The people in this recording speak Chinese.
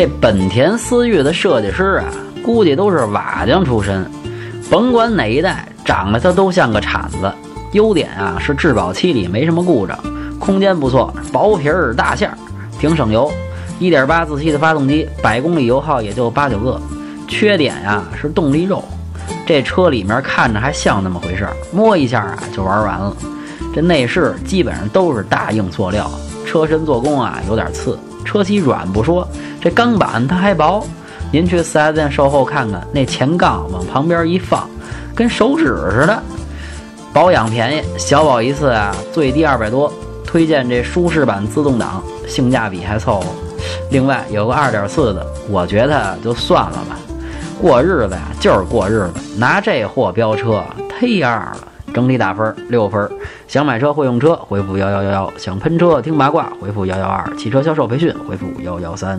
这本田思域的设计师啊，估计都是瓦匠出身，甭管哪一代，长得它都像个铲子。优点啊是质保期里没什么故障，空间不错，薄皮儿大馅儿，挺省油。1.8自吸的发动机，百公里油耗也就八九个。缺点呀是动力肉，这车里面看着还像那么回事儿，摸一下啊就玩完了。这内饰基本上都是大硬塑料，车身做工啊有点次，车漆软不说，这钢板它还薄。您去 4S 店售后看看，那前杠往旁边一放，跟手指似的。保养便宜，小保一次啊最低二百多。推荐这舒适版自动挡，性价比还凑合。另外有个2.4的，我觉得就算了吧。过日子呀就是过日子，拿这货飙车忒二了。整体打分六分。想买车会用车，回复幺幺幺幺；想喷车听八卦，回复幺幺二；汽车销售培训，回复幺幺三。